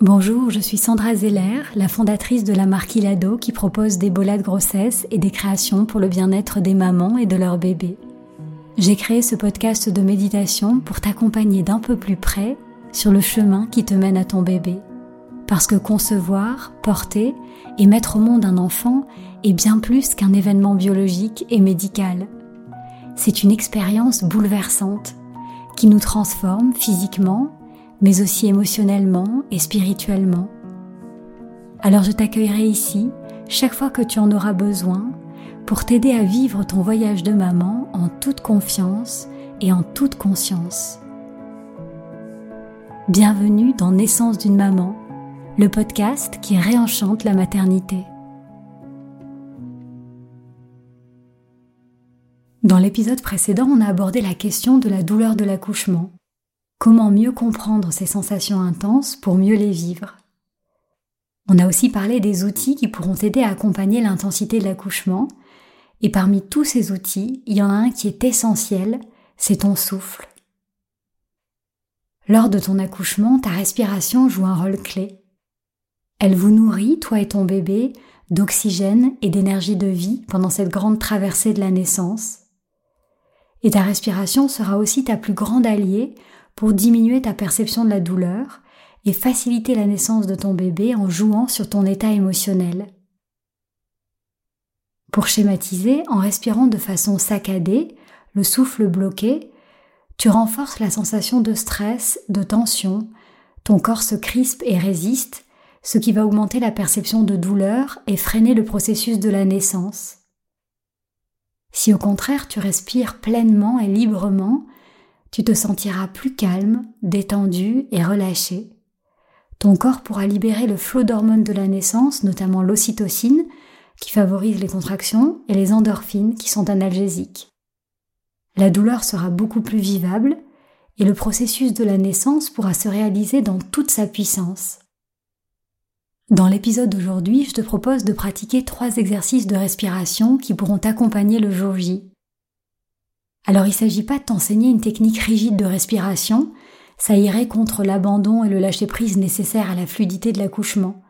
Bonjour, je suis Sandra Zeller, la fondatrice de la marque Ilado qui propose des bolas de grossesse et des créations pour le bien-être des mamans et de leurs bébés. J'ai créé ce podcast de méditation pour t'accompagner d'un peu plus près sur le chemin qui te mène à ton bébé. Parce que concevoir, porter et mettre au monde un enfant est bien plus qu'un événement biologique et médical c'est une expérience bouleversante qui nous transforme physiquement, mais aussi émotionnellement et spirituellement. Alors je t'accueillerai ici chaque fois que tu en auras besoin pour t'aider à vivre ton voyage de maman en toute confiance et en toute conscience. Bienvenue dans Naissance d'une maman, le podcast qui réenchante la maternité. L'épisode précédent, on a abordé la question de la douleur de l'accouchement. Comment mieux comprendre ces sensations intenses pour mieux les vivre? On a aussi parlé des outils qui pourront t'aider à accompagner l'intensité de l'accouchement. Et parmi tous ces outils, il y en a un qui est essentiel, c'est ton souffle. Lors de ton accouchement, ta respiration joue un rôle clé. Elle vous nourrit, toi et ton bébé, d'oxygène et d'énergie de vie pendant cette grande traversée de la naissance et ta respiration sera aussi ta plus grande alliée pour diminuer ta perception de la douleur et faciliter la naissance de ton bébé en jouant sur ton état émotionnel. Pour schématiser, en respirant de façon saccadée, le souffle bloqué, tu renforces la sensation de stress, de tension, ton corps se crispe et résiste, ce qui va augmenter la perception de douleur et freiner le processus de la naissance. Si au contraire tu respires pleinement et librement, tu te sentiras plus calme, détendu et relâché. Ton corps pourra libérer le flot d'hormones de la naissance, notamment l'ocytocine, qui favorise les contractions, et les endorphines, qui sont analgésiques. La douleur sera beaucoup plus vivable, et le processus de la naissance pourra se réaliser dans toute sa puissance. Dans l'épisode d'aujourd'hui, je te propose de pratiquer trois exercices de respiration qui pourront t'accompagner le jour J. Alors il ne s'agit pas de t'enseigner une technique rigide de respiration, ça irait contre l'abandon et le lâcher-prise nécessaires à la fluidité de l'accouchement.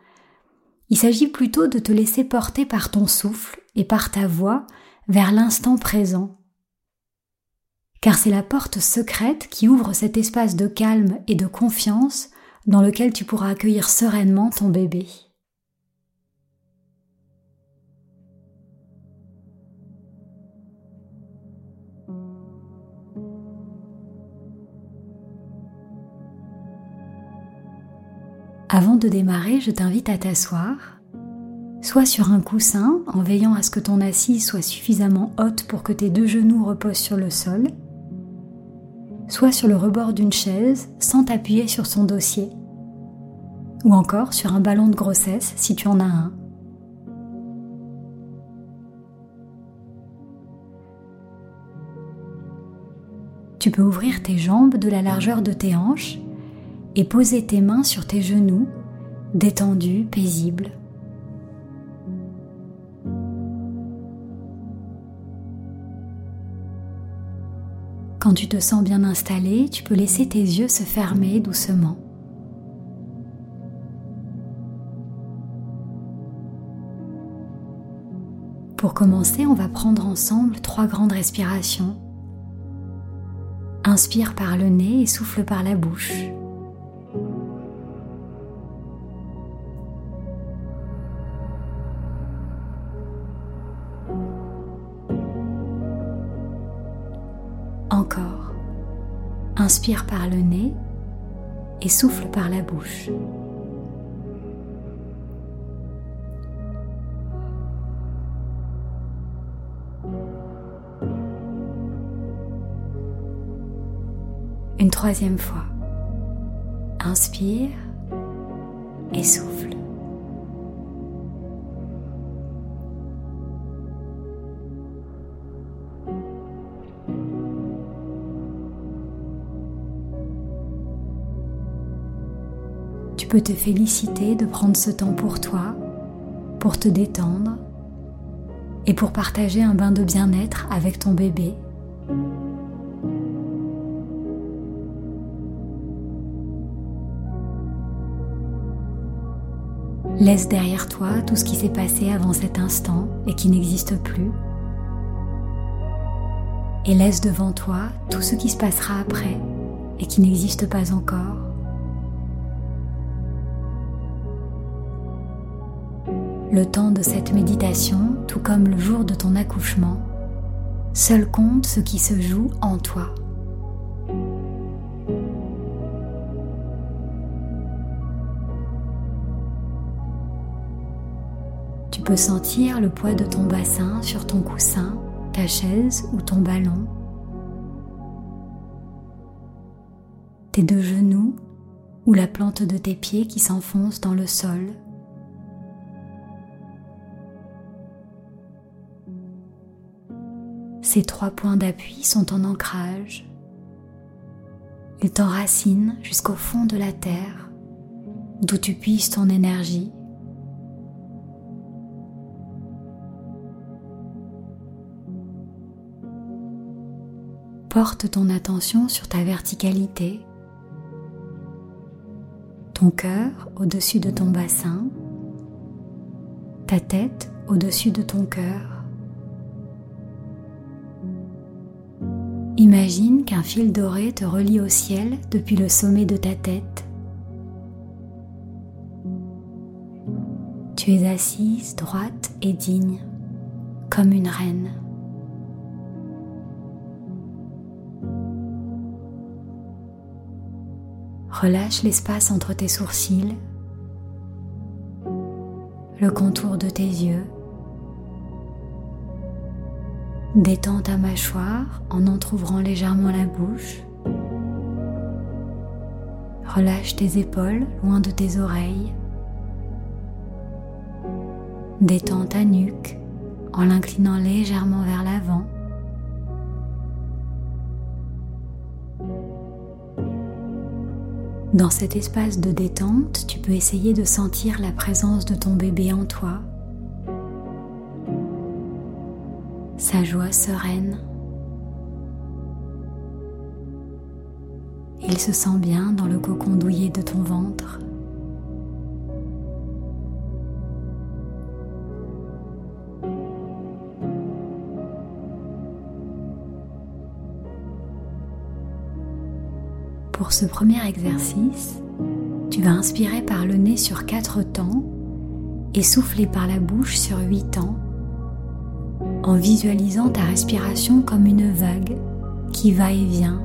Il s'agit plutôt de te laisser porter par ton souffle et par ta voix vers l'instant présent. Car c'est la porte secrète qui ouvre cet espace de calme et de confiance dans lequel tu pourras accueillir sereinement ton bébé. Avant de démarrer, je t'invite à t'asseoir, soit sur un coussin en veillant à ce que ton assise soit suffisamment haute pour que tes deux genoux reposent sur le sol, soit sur le rebord d'une chaise sans t'appuyer sur son dossier, ou encore sur un ballon de grossesse si tu en as un. Tu peux ouvrir tes jambes de la largeur de tes hanches et poser tes mains sur tes genoux, détendus, paisibles. Quand tu te sens bien installé, tu peux laisser tes yeux se fermer doucement. Pour commencer, on va prendre ensemble trois grandes respirations. Inspire par le nez et souffle par la bouche. Inspire par le nez et souffle par la bouche. Une troisième fois. Inspire et souffle. Te féliciter de prendre ce temps pour toi, pour te détendre et pour partager un bain de bien-être avec ton bébé. Laisse derrière toi tout ce qui s'est passé avant cet instant et qui n'existe plus. Et laisse devant toi tout ce qui se passera après et qui n'existe pas encore. Le temps de cette méditation, tout comme le jour de ton accouchement, seul compte ce qui se joue en toi. Tu peux sentir le poids de ton bassin sur ton coussin, ta chaise ou ton ballon. Tes deux genoux ou la plante de tes pieds qui s'enfonce dans le sol. Ces trois points d'appui sont en ancrage. Ils t'enracinent jusqu'au fond de la terre, d'où tu puisses ton énergie. Porte ton attention sur ta verticalité, ton cœur au-dessus de ton bassin, ta tête au-dessus de ton cœur. Imagine qu'un fil doré te relie au ciel depuis le sommet de ta tête. Tu es assise, droite et digne, comme une reine. Relâche l'espace entre tes sourcils, le contour de tes yeux Détends ta mâchoire en entr'ouvrant légèrement la bouche. Relâche tes épaules loin de tes oreilles. Détends ta nuque en l'inclinant légèrement vers l'avant. Dans cet espace de détente, tu peux essayer de sentir la présence de ton bébé en toi sa joie sereine. Il se sent bien dans le cocon douillet de ton ventre. Pour ce premier exercice, tu vas inspirer par le nez sur 4 temps et souffler par la bouche sur 8 temps en visualisant ta respiration comme une vague qui va et vient.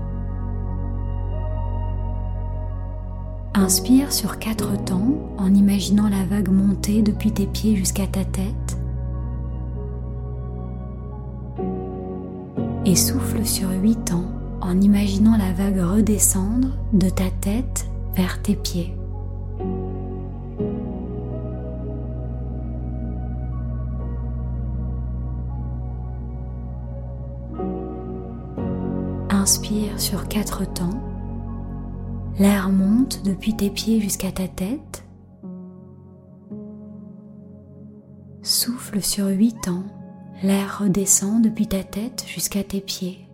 Inspire sur quatre temps en imaginant la vague monter depuis tes pieds jusqu'à ta tête. Et souffle sur huit temps en imaginant la vague redescendre de ta tête vers tes pieds. Inspire sur quatre temps, l'air monte depuis tes pieds jusqu'à ta tête. Souffle sur huit temps, l'air redescend depuis ta tête jusqu'à tes pieds.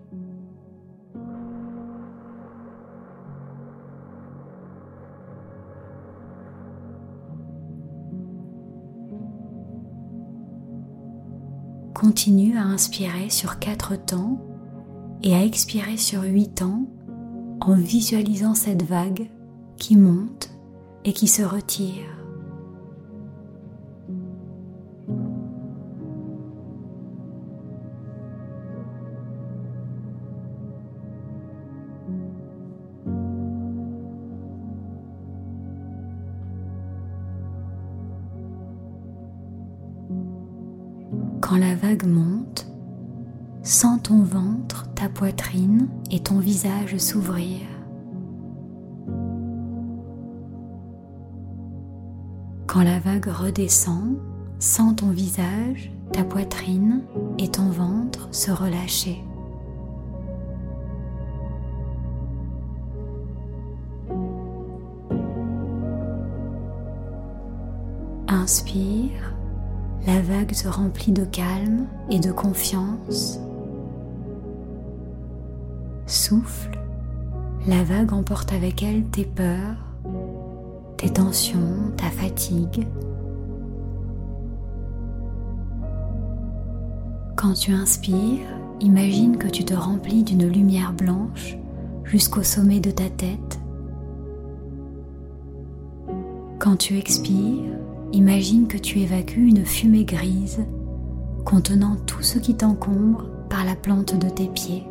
Continue à inspirer sur quatre temps et à expirer sur 8 ans en visualisant cette vague qui monte et qui se retire. visage s'ouvrir. Quand la vague redescend, sens ton visage, ta poitrine et ton ventre se relâcher. Inspire, la vague se remplit de calme et de confiance. Souffle, la vague emporte avec elle tes peurs, tes tensions, ta fatigue. Quand tu inspires, imagine que tu te remplis d'une lumière blanche jusqu'au sommet de ta tête. Quand tu expires, imagine que tu évacues une fumée grise contenant tout ce qui t'encombre par la plante de tes pieds.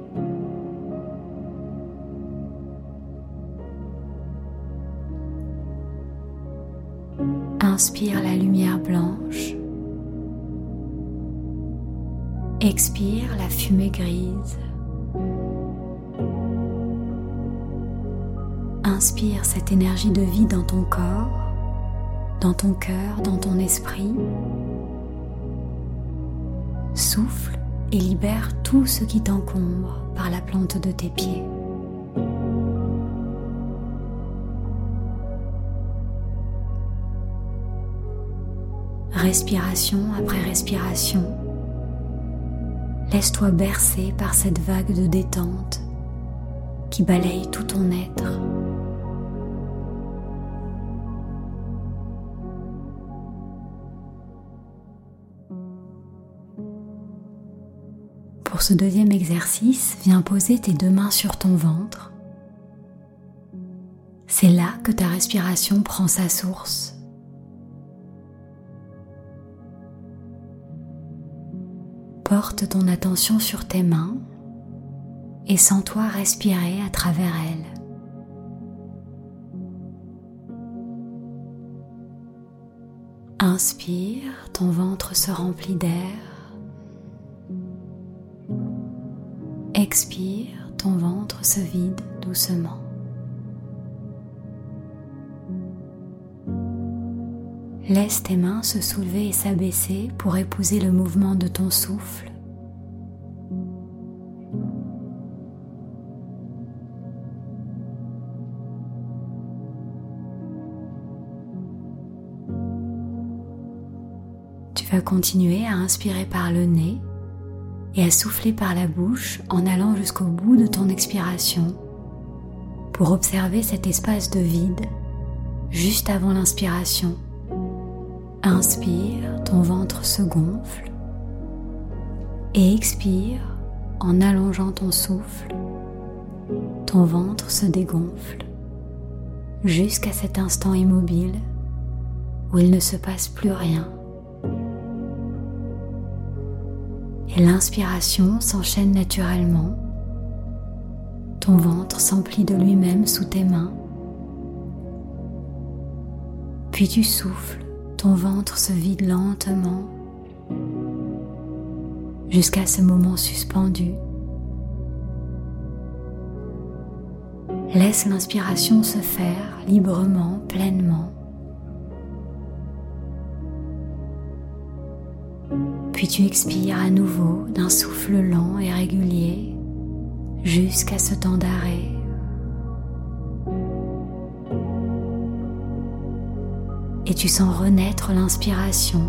Inspire la lumière blanche. Expire la fumée grise. Inspire cette énergie de vie dans ton corps dans ton cœur, dans ton esprit. Souffle et libère tout ce qui t'encombre par la plante de tes pieds. Respiration après respiration, laisse-toi bercer par cette vague de détente qui balaye tout ton être. Pour ce deuxième exercice, viens poser tes deux mains sur ton ventre. C'est là que ta respiration prend sa source. Porte ton attention sur tes mains et sens-toi respirer à travers elles. Inspire, ton ventre se remplit d'air. Expire, ton ventre se vide doucement. Laisse tes mains se soulever et s'abaisser pour épouser le mouvement de ton souffle. Vas continuer à inspirer par le nez et à souffler par la bouche en allant jusqu'au bout de ton expiration pour observer cet espace de vide juste avant l'inspiration. Inspire, ton ventre se gonfle et expire en allongeant ton souffle. Ton ventre se dégonfle jusqu'à cet instant immobile où il ne se passe plus rien et l'inspiration s'enchaîne naturellement. Ton ventre s'emplit de lui-même sous tes mains. Puis tu souffles, ton ventre se vide lentement jusqu'à ce moment suspendu. Laisse l'inspiration se faire librement, pleinement. Puis tu expires à nouveau d'un souffle lent et régulier jusqu'à ce temps d'arrêt. Et tu sens renaître l'inspiration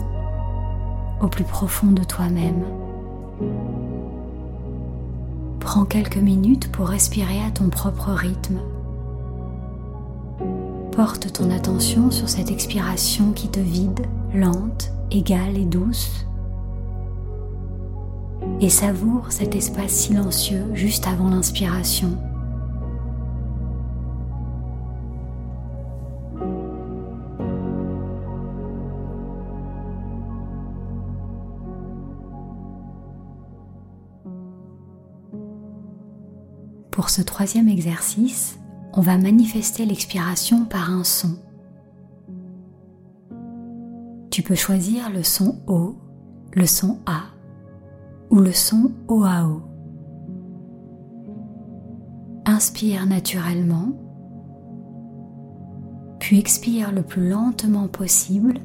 au plus profond de toi-même. Prends quelques minutes pour respirer à ton propre rythme. Porte ton attention sur cette expiration qui te vide, lente, égale et douce et savoure cet espace silencieux juste avant l'inspiration. Pour ce troisième exercice, on va manifester l'expiration par un son. Tu peux choisir le son O, le son A ou le son OAO. Inspire naturellement, Puis expire le plus lentement possible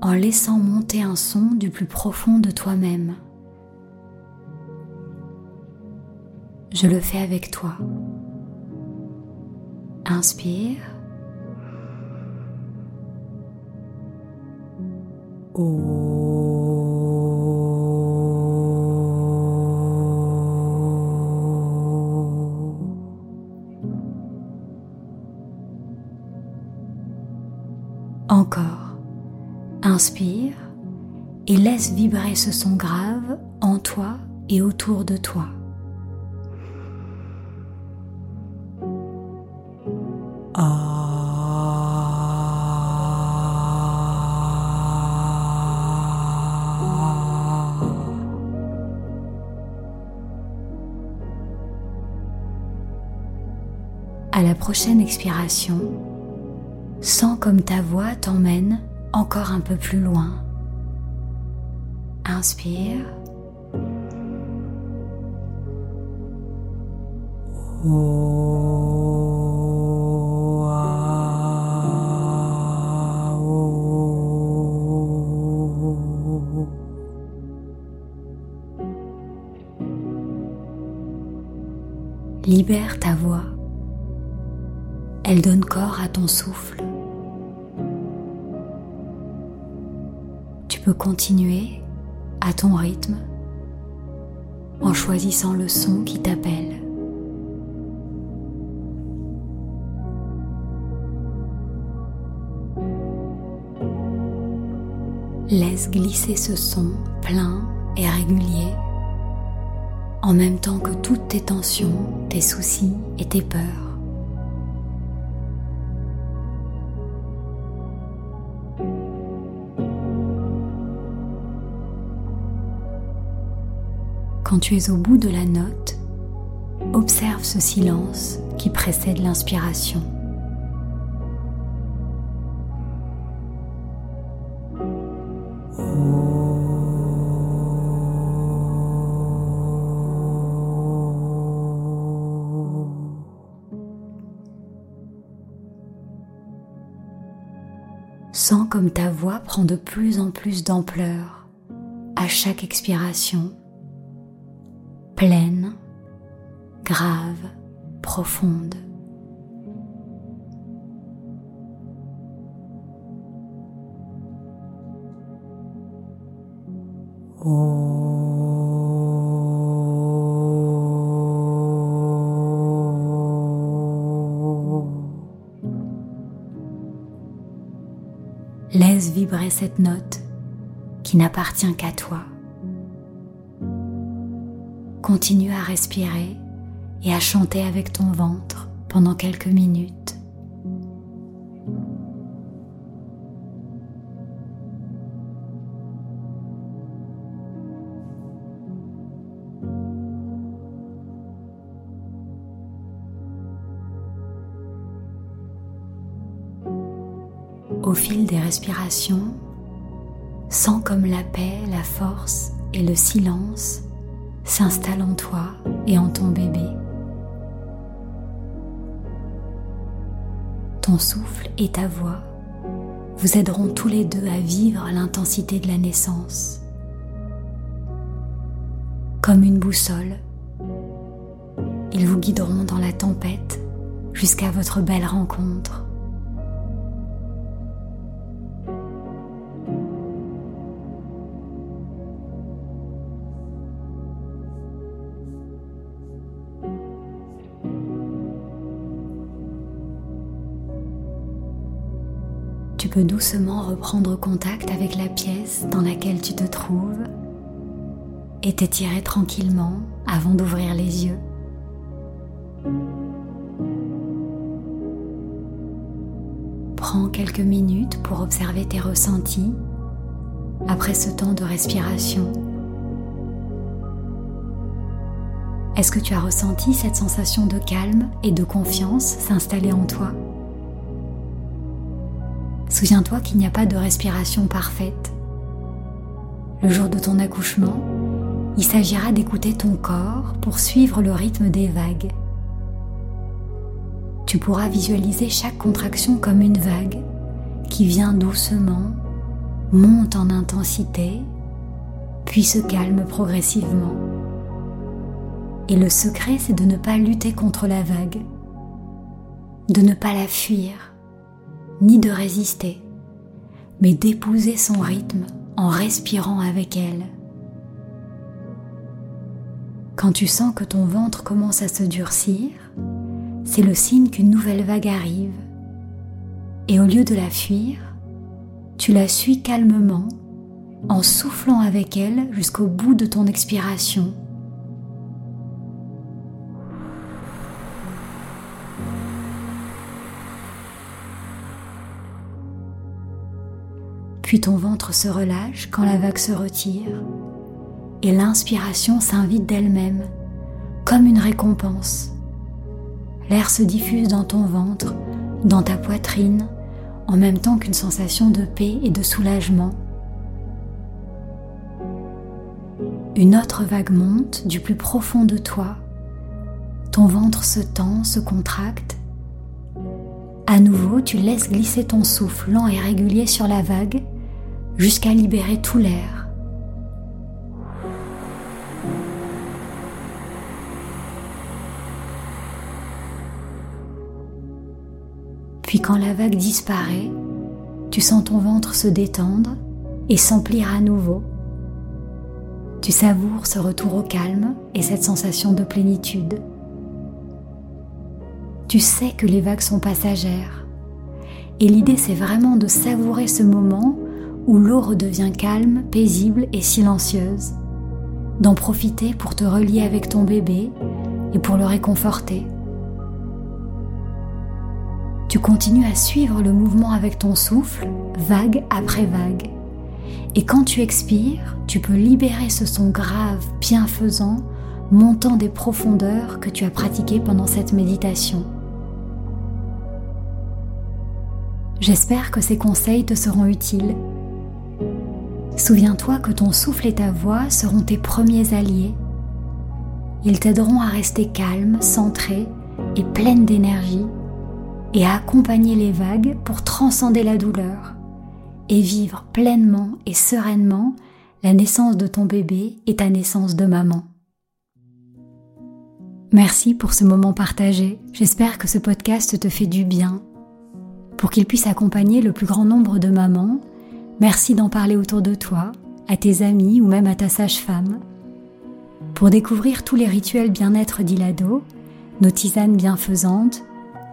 en laissant monter un son du plus profond de toi-même. Je le fais avec toi. Inspire. Encore. Inspire et laisse vibrer ce son grave en toi et autour de toi. À la prochaine expiration, sens comme ta voix t'emmène encore un peu plus loin. Inspire. Libère ta voix. Elle donne corps à ton souffle. Continuer à ton rythme en choisissant le son qui t'appelle. Laisse glisser ce son plein et régulier en même temps que toutes tes tensions, tes soucis et tes peurs. Quand tu es au bout de la note, observe ce silence qui précède l'inspiration. Sens comme ta voix prend de plus en plus d'ampleur à chaque expiration, pleine, grave, profonde. Laisse vibrer cette note qui n'appartient qu'à toi. Continue à respirer et à chanter avec ton ventre pendant quelques minutes. Au fil des respirations, sens comme la paix, la force et le silence s'installent en toi et en ton bébé. Ton souffle et ta voix vous aideront tous les deux à vivre l'intensité de la naissance. Comme une boussole, ils vous guideront dans la tempête jusqu'à votre belle rencontre. Doucement reprendre contact avec la pièce dans laquelle tu te trouves et t'étirer tranquillement avant d'ouvrir les yeux. Prends quelques minutes pour observer tes ressentis après ce temps de respiration. Est-ce que tu as ressenti cette sensation de calme et de confiance s'installer en toi? Souviens-toi qu'il n'y a pas de respiration parfaite. Le jour de ton accouchement, il s'agira d'écouter ton corps pour suivre le rythme des vagues. tu pourras visualiser chaque contraction comme une vague qui vient doucement, monte en intensité, puis se calme progressivement. Et le secret, c'est de ne pas lutter contre la vague, de ne pas la fuir, ni de résister, mais d'épouser son rythme en respirant avec elle. Quand tu sens que ton ventre commence à se durcir, c'est le signe qu'une nouvelle vague arrive. Et au lieu de la fuir, tu la suis calmement en soufflant avec elle jusqu'au bout de ton expiration. Ton ventre se relâche quand la vague se retire et l'inspiration s'invite d'elle-même, comme une récompense. L'air se diffuse dans ton ventre, dans ta poitrine, en même temps qu'une sensation de paix et de soulagement. Une autre vague monte du plus profond de toi. Ton ventre se tend, se contracte. À nouveau, tu laisses glisser ton souffle lent et régulier sur la vague jusqu'à libérer tout l'air. Puis quand la vague disparaît, tu sens ton ventre se détendre et s'emplir à nouveau. Tu savoures ce retour au calme et cette sensation de plénitude. Tu sais que les vagues sont passagères. Et l'idée c'est vraiment de savourer ce moment où l'eau redevient calme, paisible et silencieuse. D'en profiter pour te relier avec ton bébé et pour le réconforter. Tu continues à suivre le mouvement avec ton souffle, vague après vague. Et quand tu expires, tu peux libérer ce son grave, bienfaisant, montant des profondeurs que tu as pratiquées pendant cette méditation. J'espère que ces conseils te seront utiles. Souviens-toi que ton souffle et ta voix seront tes premiers alliés. Ils t'aideront à rester calme, centré et pleine d'énergie et à accompagner les vagues pour transcender la douleur et vivre pleinement et sereinement la naissance de ton bébé et ta naissance de maman. Merci pour ce moment partagé. J'espère que ce podcast te fait du bien. Pour qu'il puisse accompagner le plus grand nombre de mamans, merci d'en parler autour de toi, à tes amis ou même à ta sage-femme. Pour découvrir tous les rituels bien-être d'Ilado, nos tisanes bienfaisantes,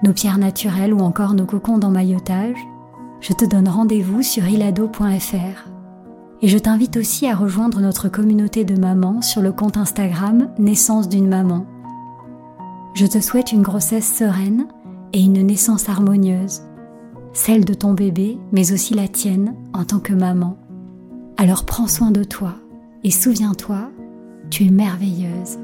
nos pierres naturelles ou encore nos cocons d'emmaillotage, je te donne rendez-vous sur ilado.fr. Et je t'invite aussi à rejoindre notre communauté de mamans sur le compte Instagram Naissance d'une maman. Je te souhaite une grossesse sereine et une naissance harmonieuse, celle de ton bébé, mais aussi la tienne en tant que maman. Alors prends soin de toi et souviens-toi, tu es merveilleuse.